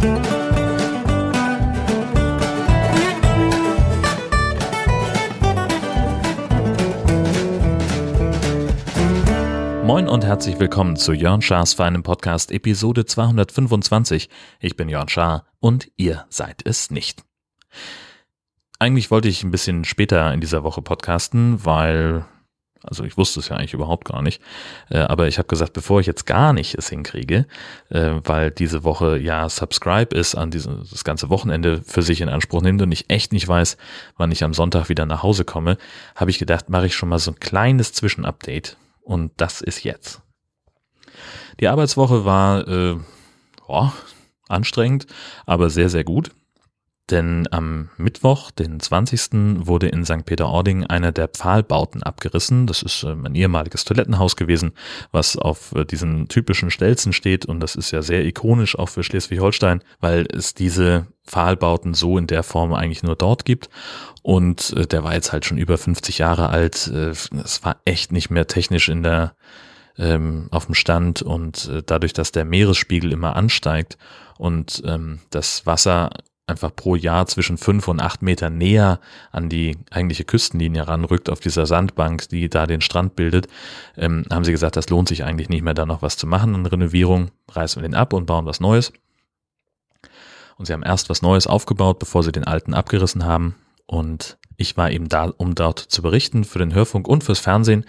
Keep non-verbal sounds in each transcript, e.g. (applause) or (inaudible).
Moin und herzlich willkommen zu Jörn Schars feinem Podcast Episode 225. Ich bin Jörn Schaar und ihr seid es nicht. Eigentlich wollte ich ein bisschen später in dieser Woche podcasten, weil, also ich wusste es ja eigentlich überhaupt gar nicht, äh, aber ich habe gesagt, bevor ich jetzt gar nicht es hinkriege, äh, weil diese Woche ja Subscribe ist, an diesem, das ganze Wochenende für sich in Anspruch nimmt und ich echt nicht weiß, wann ich am Sonntag wieder nach Hause komme, habe ich gedacht, mache ich schon mal so ein kleines Zwischenupdate und das ist jetzt. Die Arbeitswoche war äh, oh, anstrengend, aber sehr, sehr gut. Denn am Mittwoch, den 20. wurde in St. Peter-Ording einer der Pfahlbauten abgerissen. Das ist ähm, ein ehemaliges Toilettenhaus gewesen, was auf äh, diesen typischen Stelzen steht. Und das ist ja sehr ikonisch auch für Schleswig-Holstein, weil es diese Pfahlbauten so in der Form eigentlich nur dort gibt. Und äh, der war jetzt halt schon über 50 Jahre alt. Äh, es war echt nicht mehr technisch in der ähm, auf dem Stand und dadurch, dass der Meeresspiegel immer ansteigt und ähm, das Wasser einfach pro Jahr zwischen fünf und acht Meter näher an die eigentliche Küstenlinie ranrückt, auf dieser Sandbank, die da den Strand bildet, ähm, haben sie gesagt, das lohnt sich eigentlich nicht mehr, da noch was zu machen an Renovierung. Reißen wir den ab und bauen was Neues. Und sie haben erst was Neues aufgebaut, bevor sie den alten abgerissen haben. Und ich war eben da, um dort zu berichten für den Hörfunk und fürs Fernsehen.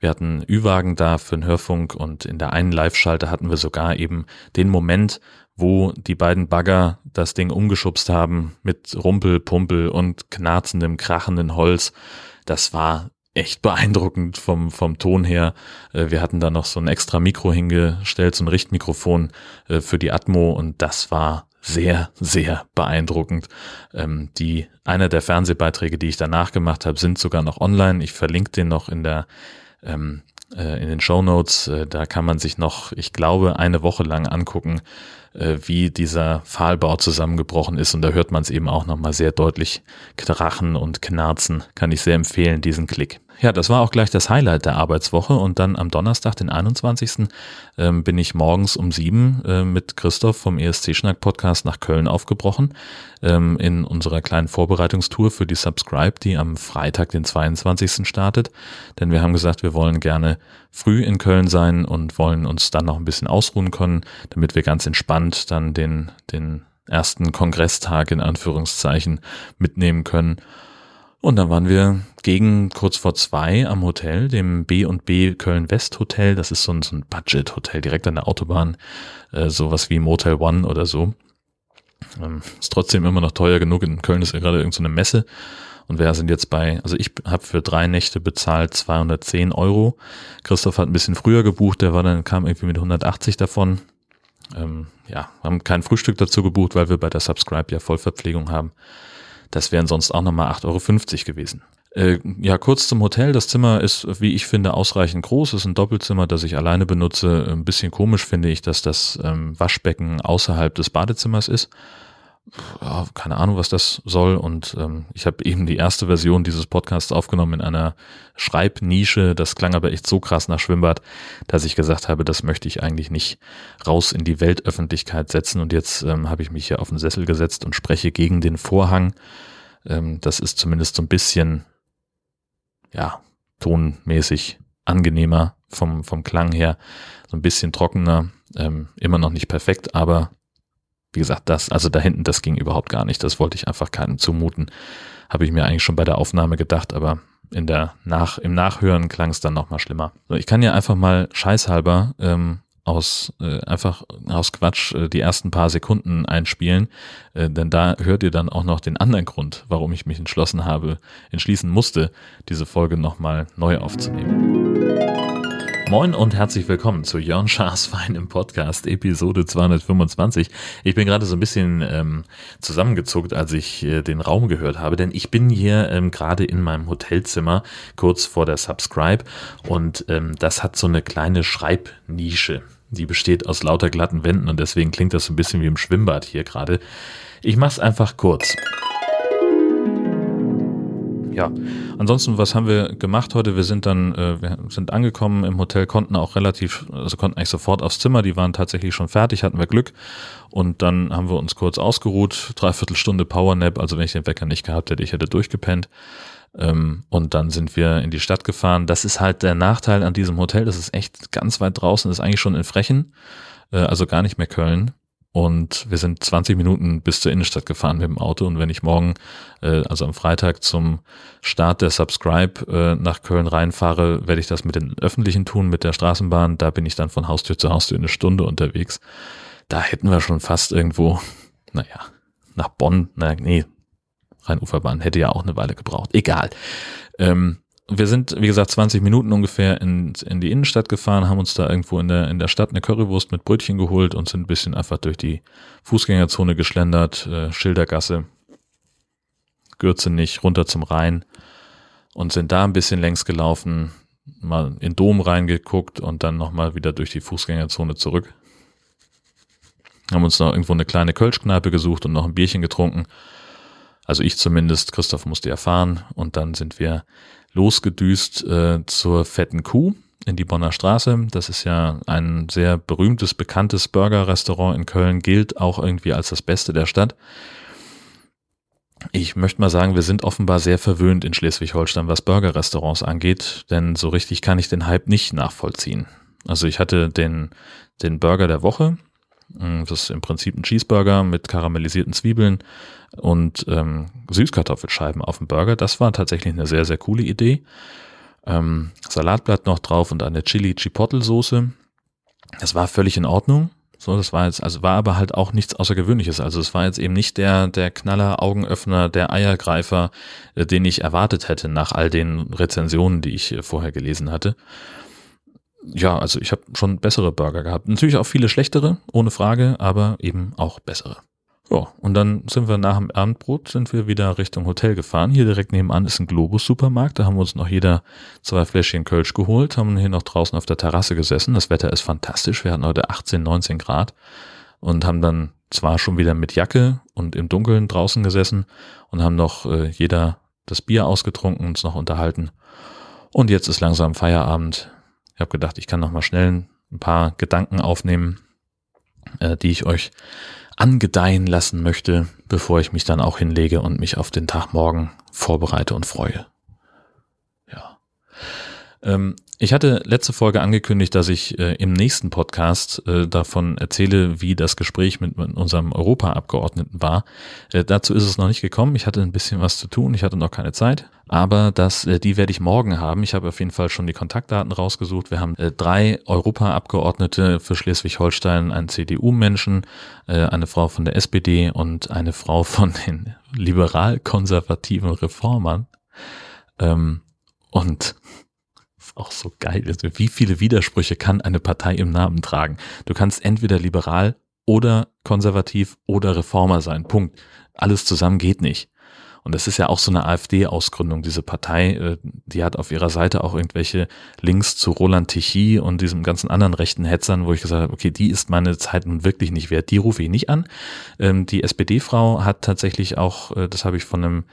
Wir hatten Ü-Wagen da für den Hörfunk und in der einen Live-Schalte hatten wir sogar eben den Moment, wo die beiden Bagger das Ding umgeschubst haben mit Rumpel, Pumpel und knarzendem, krachenden Holz. Das war echt beeindruckend vom, vom Ton her. Äh, wir hatten da noch so ein extra Mikro hingestellt, so ein Richtmikrofon äh, für die Atmo und das war sehr, sehr beeindruckend. Ähm, die, einer der Fernsehbeiträge, die ich danach gemacht habe, sind sogar noch online. Ich verlinke den noch in der ähm, äh, in den Show Notes. Äh, da kann man sich noch, ich glaube, eine Woche lang angucken, äh, wie dieser Pfahlbau zusammengebrochen ist. Und da hört man es eben auch nochmal sehr deutlich krachen und knarzen. Kann ich sehr empfehlen, diesen Klick. Ja, das war auch gleich das Highlight der Arbeitswoche und dann am Donnerstag, den 21. Ähm, bin ich morgens um sieben äh, mit Christoph vom ESC Schnack Podcast nach Köln aufgebrochen ähm, in unserer kleinen Vorbereitungstour für die Subscribe, die am Freitag, den 22. startet. Denn wir haben gesagt, wir wollen gerne früh in Köln sein und wollen uns dann noch ein bisschen ausruhen können, damit wir ganz entspannt dann den, den ersten Kongresstag in Anführungszeichen mitnehmen können und dann waren wir gegen kurz vor zwei am Hotel, dem B&B Köln West Hotel. Das ist so ein, so ein Budget-Hotel direkt an der Autobahn, äh, sowas wie Motel One oder so. Ähm, ist trotzdem immer noch teuer genug. In Köln ist ja gerade irgendeine so Messe. Und wir sind jetzt bei, also ich habe für drei Nächte bezahlt 210 Euro. Christoph hat ein bisschen früher gebucht, der war dann, kam irgendwie mit 180 davon. Ähm, ja, haben kein Frühstück dazu gebucht, weil wir bei der Subscribe ja Vollverpflegung haben. Das wären sonst auch nochmal 8,50 Euro gewesen. Äh, ja, kurz zum Hotel. Das Zimmer ist, wie ich finde, ausreichend groß. Es ist ein Doppelzimmer, das ich alleine benutze. Ein bisschen komisch finde ich, dass das ähm, Waschbecken außerhalb des Badezimmers ist ja, keine Ahnung, was das soll. Und ähm, ich habe eben die erste Version dieses Podcasts aufgenommen in einer Schreibnische. Das klang aber echt so krass nach Schwimmbad, dass ich gesagt habe, das möchte ich eigentlich nicht raus in die Weltöffentlichkeit setzen. Und jetzt ähm, habe ich mich hier auf den Sessel gesetzt und spreche gegen den Vorhang. Ähm, das ist zumindest so ein bisschen, ja, tonmäßig angenehmer vom, vom Klang her. So ein bisschen trockener. Ähm, immer noch nicht perfekt, aber wie gesagt, das, also da hinten, das ging überhaupt gar nicht. Das wollte ich einfach keinem zumuten. Habe ich mir eigentlich schon bei der Aufnahme gedacht, aber in der Nach, im Nachhören klang es dann nochmal schlimmer. Ich kann ja einfach mal scheißhalber ähm, aus äh, einfach aus Quatsch äh, die ersten paar Sekunden einspielen, äh, denn da hört ihr dann auch noch den anderen Grund, warum ich mich entschlossen habe, entschließen musste, diese Folge nochmal neu aufzunehmen. Moin und herzlich willkommen zu Jörn Schaas Fein im Podcast, Episode 225. Ich bin gerade so ein bisschen ähm, zusammengezuckt, als ich äh, den Raum gehört habe, denn ich bin hier ähm, gerade in meinem Hotelzimmer kurz vor der Subscribe und ähm, das hat so eine kleine Schreibnische. Die besteht aus lauter glatten Wänden und deswegen klingt das so ein bisschen wie im Schwimmbad hier gerade. Ich mach's einfach kurz. Ja, ansonsten, was haben wir gemacht heute? Wir sind dann, äh, wir sind angekommen im Hotel, konnten auch relativ, also konnten eigentlich sofort aufs Zimmer, die waren tatsächlich schon fertig, hatten wir Glück. Und dann haben wir uns kurz ausgeruht, dreiviertel Stunde Powernap, also wenn ich den Wecker nicht gehabt hätte, ich hätte durchgepennt. Ähm, und dann sind wir in die Stadt gefahren. Das ist halt der Nachteil an diesem Hotel, das ist echt ganz weit draußen, das ist eigentlich schon in Frechen, äh, also gar nicht mehr Köln. Und wir sind 20 Minuten bis zur Innenstadt gefahren mit dem Auto. Und wenn ich morgen, äh, also am Freitag zum Start der Subscribe äh, nach Köln reinfahre, werde ich das mit den Öffentlichen tun, mit der Straßenbahn. Da bin ich dann von Haustür zu Haustür eine Stunde unterwegs. Da hätten wir schon fast irgendwo, naja, nach Bonn, na, nee, Rheinuferbahn hätte ja auch eine Weile gebraucht. Egal. Ähm, wir sind, wie gesagt, 20 Minuten ungefähr in, in die Innenstadt gefahren, haben uns da irgendwo in der, in der Stadt eine Currywurst mit Brötchen geholt und sind ein bisschen einfach durch die Fußgängerzone geschlendert, äh, Schildergasse, Gürze nicht, runter zum Rhein und sind da ein bisschen längs gelaufen, mal in Dom reingeguckt und dann nochmal wieder durch die Fußgängerzone zurück. Haben uns noch irgendwo eine kleine Kölschkneipe gesucht und noch ein Bierchen getrunken. Also ich zumindest, Christoph musste ja fahren und dann sind wir losgedüst äh, zur Fetten Kuh in die Bonner Straße. Das ist ja ein sehr berühmtes, bekanntes Burger-Restaurant in Köln, gilt auch irgendwie als das Beste der Stadt. Ich möchte mal sagen, wir sind offenbar sehr verwöhnt in Schleswig-Holstein, was Burger-Restaurants angeht, denn so richtig kann ich den Hype nicht nachvollziehen. Also ich hatte den, den Burger der Woche, das ist im Prinzip ein Cheeseburger mit karamellisierten Zwiebeln, und ähm, Süßkartoffelscheiben auf dem Burger. Das war tatsächlich eine sehr, sehr coole Idee. Ähm, Salatblatt noch drauf und eine Chili-Chipotle-Soße. Das war völlig in Ordnung. So, das war jetzt, also war aber halt auch nichts Außergewöhnliches. Also es war jetzt eben nicht der, der Knaller, Augenöffner, der Eiergreifer, äh, den ich erwartet hätte nach all den Rezensionen, die ich äh, vorher gelesen hatte. Ja, also ich habe schon bessere Burger gehabt. Natürlich auch viele schlechtere, ohne Frage, aber eben auch bessere. Ja, und dann sind wir nach dem Abendbrot sind wir wieder Richtung Hotel gefahren. Hier direkt nebenan ist ein Globus-Supermarkt. Da haben wir uns noch jeder zwei Fläschchen Kölsch geholt, haben hier noch draußen auf der Terrasse gesessen. Das Wetter ist fantastisch. Wir hatten heute 18, 19 Grad und haben dann zwar schon wieder mit Jacke und im Dunkeln draußen gesessen und haben noch äh, jeder das Bier ausgetrunken, uns noch unterhalten. Und jetzt ist langsam Feierabend. Ich habe gedacht, ich kann noch mal schnell ein paar Gedanken aufnehmen, äh, die ich euch angedeihen lassen möchte, bevor ich mich dann auch hinlege und mich auf den Tag morgen vorbereite und freue. Ja. Ähm, ich hatte letzte Folge angekündigt, dass ich äh, im nächsten Podcast äh, davon erzähle, wie das Gespräch mit, mit unserem Europaabgeordneten war. Äh, dazu ist es noch nicht gekommen. Ich hatte ein bisschen was zu tun. Ich hatte noch keine Zeit. Aber das, äh, die werde ich morgen haben. Ich habe auf jeden Fall schon die Kontaktdaten rausgesucht. Wir haben äh, drei Europaabgeordnete für Schleswig-Holstein, einen CDU-Menschen, äh, eine Frau von der SPD und eine Frau von den (laughs) liberal-konservativen Reformern. Ähm, und auch so geil. Wie viele Widersprüche kann eine Partei im Namen tragen? Du kannst entweder liberal oder konservativ oder Reformer sein. Punkt. Alles zusammen geht nicht. Und das ist ja auch so eine AfD-Ausgründung, diese Partei, äh, die hat auf ihrer Seite auch irgendwelche Links zu Roland Tichy und diesem ganzen anderen rechten Hetzern, wo ich gesagt habe, okay, die ist meine Zeit nun wirklich nicht wert, die rufe ich nicht an. Ähm, die SPD-Frau hat tatsächlich auch, äh, das habe ich von einem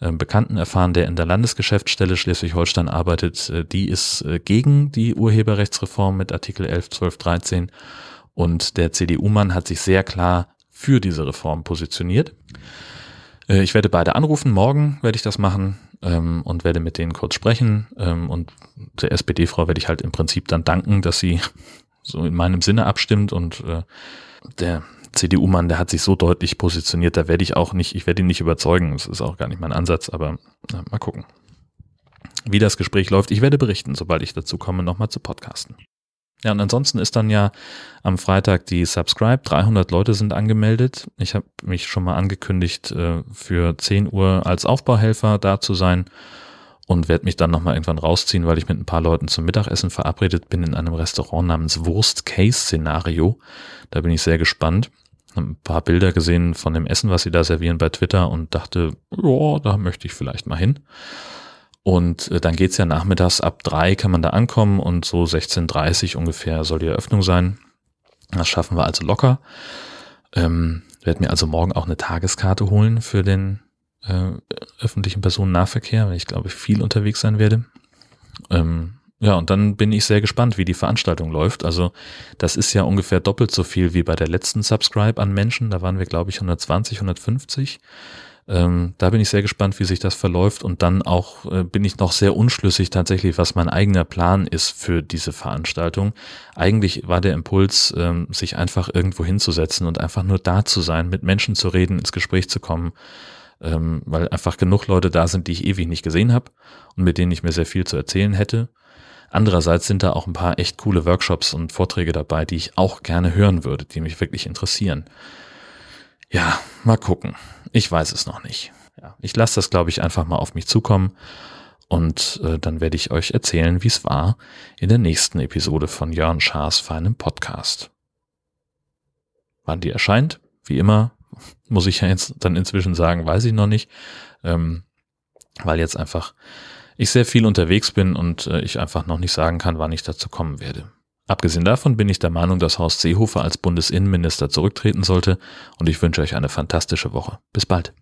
ähm, Bekannten erfahren, der in der Landesgeschäftsstelle Schleswig-Holstein arbeitet, äh, die ist gegen die Urheberrechtsreform mit Artikel 11, 12, 13 und der CDU-Mann hat sich sehr klar für diese Reform positioniert. Äh, ich werde beide anrufen, morgen werde ich das machen ähm, und werde mit denen kurz sprechen. Ähm, und der SPD-Frau werde ich halt im Prinzip dann danken, dass sie so in meinem Sinne abstimmt und äh, der CDU-Mann, der hat sich so deutlich positioniert, da werde ich auch nicht, ich werde ihn nicht überzeugen, das ist auch gar nicht mein Ansatz, aber äh, mal gucken, wie das Gespräch läuft. Ich werde berichten, sobald ich dazu komme, nochmal zu podcasten. Ja, und ansonsten ist dann ja am Freitag die Subscribe. 300 Leute sind angemeldet. Ich habe mich schon mal angekündigt, äh, für 10 Uhr als Aufbauhelfer da zu sein und werde mich dann nochmal irgendwann rausziehen, weil ich mit ein paar Leuten zum Mittagessen verabredet bin in einem Restaurant namens Wurst Case Szenario. Da bin ich sehr gespannt. Hab ein paar Bilder gesehen von dem Essen, was sie da servieren bei Twitter und dachte, ja, da möchte ich vielleicht mal hin. Und äh, dann geht's ja nachmittags ab drei kann man da ankommen und so 16.30 ungefähr soll die Eröffnung sein. Das schaffen wir also locker. Ähm, werde mir also morgen auch eine Tageskarte holen für den äh, öffentlichen Personennahverkehr, weil ich glaube, viel unterwegs sein werde. Ähm, ja, und dann bin ich sehr gespannt, wie die Veranstaltung läuft. Also das ist ja ungefähr doppelt so viel wie bei der letzten Subscribe an Menschen. Da waren wir, glaube ich, 120, 150. Ähm, da bin ich sehr gespannt, wie sich das verläuft. Und dann auch äh, bin ich noch sehr unschlüssig tatsächlich, was mein eigener Plan ist für diese Veranstaltung. Eigentlich war der Impuls, ähm, sich einfach irgendwo hinzusetzen und einfach nur da zu sein, mit Menschen zu reden, ins Gespräch zu kommen, ähm, weil einfach genug Leute da sind, die ich ewig nicht gesehen habe und mit denen ich mir sehr viel zu erzählen hätte. Andererseits sind da auch ein paar echt coole Workshops und Vorträge dabei, die ich auch gerne hören würde, die mich wirklich interessieren. Ja, mal gucken. Ich weiß es noch nicht. Ja, ich lasse das, glaube ich, einfach mal auf mich zukommen und äh, dann werde ich euch erzählen, wie es war in der nächsten Episode von Jörn Schaas feinem Podcast. Wann die erscheint, wie immer, muss ich ja jetzt dann inzwischen sagen, weiß ich noch nicht, ähm, weil jetzt einfach ich sehr viel unterwegs bin und äh, ich einfach noch nicht sagen kann, wann ich dazu kommen werde. Abgesehen davon bin ich der Meinung, dass Horst Seehofer als Bundesinnenminister zurücktreten sollte und ich wünsche euch eine fantastische Woche. Bis bald.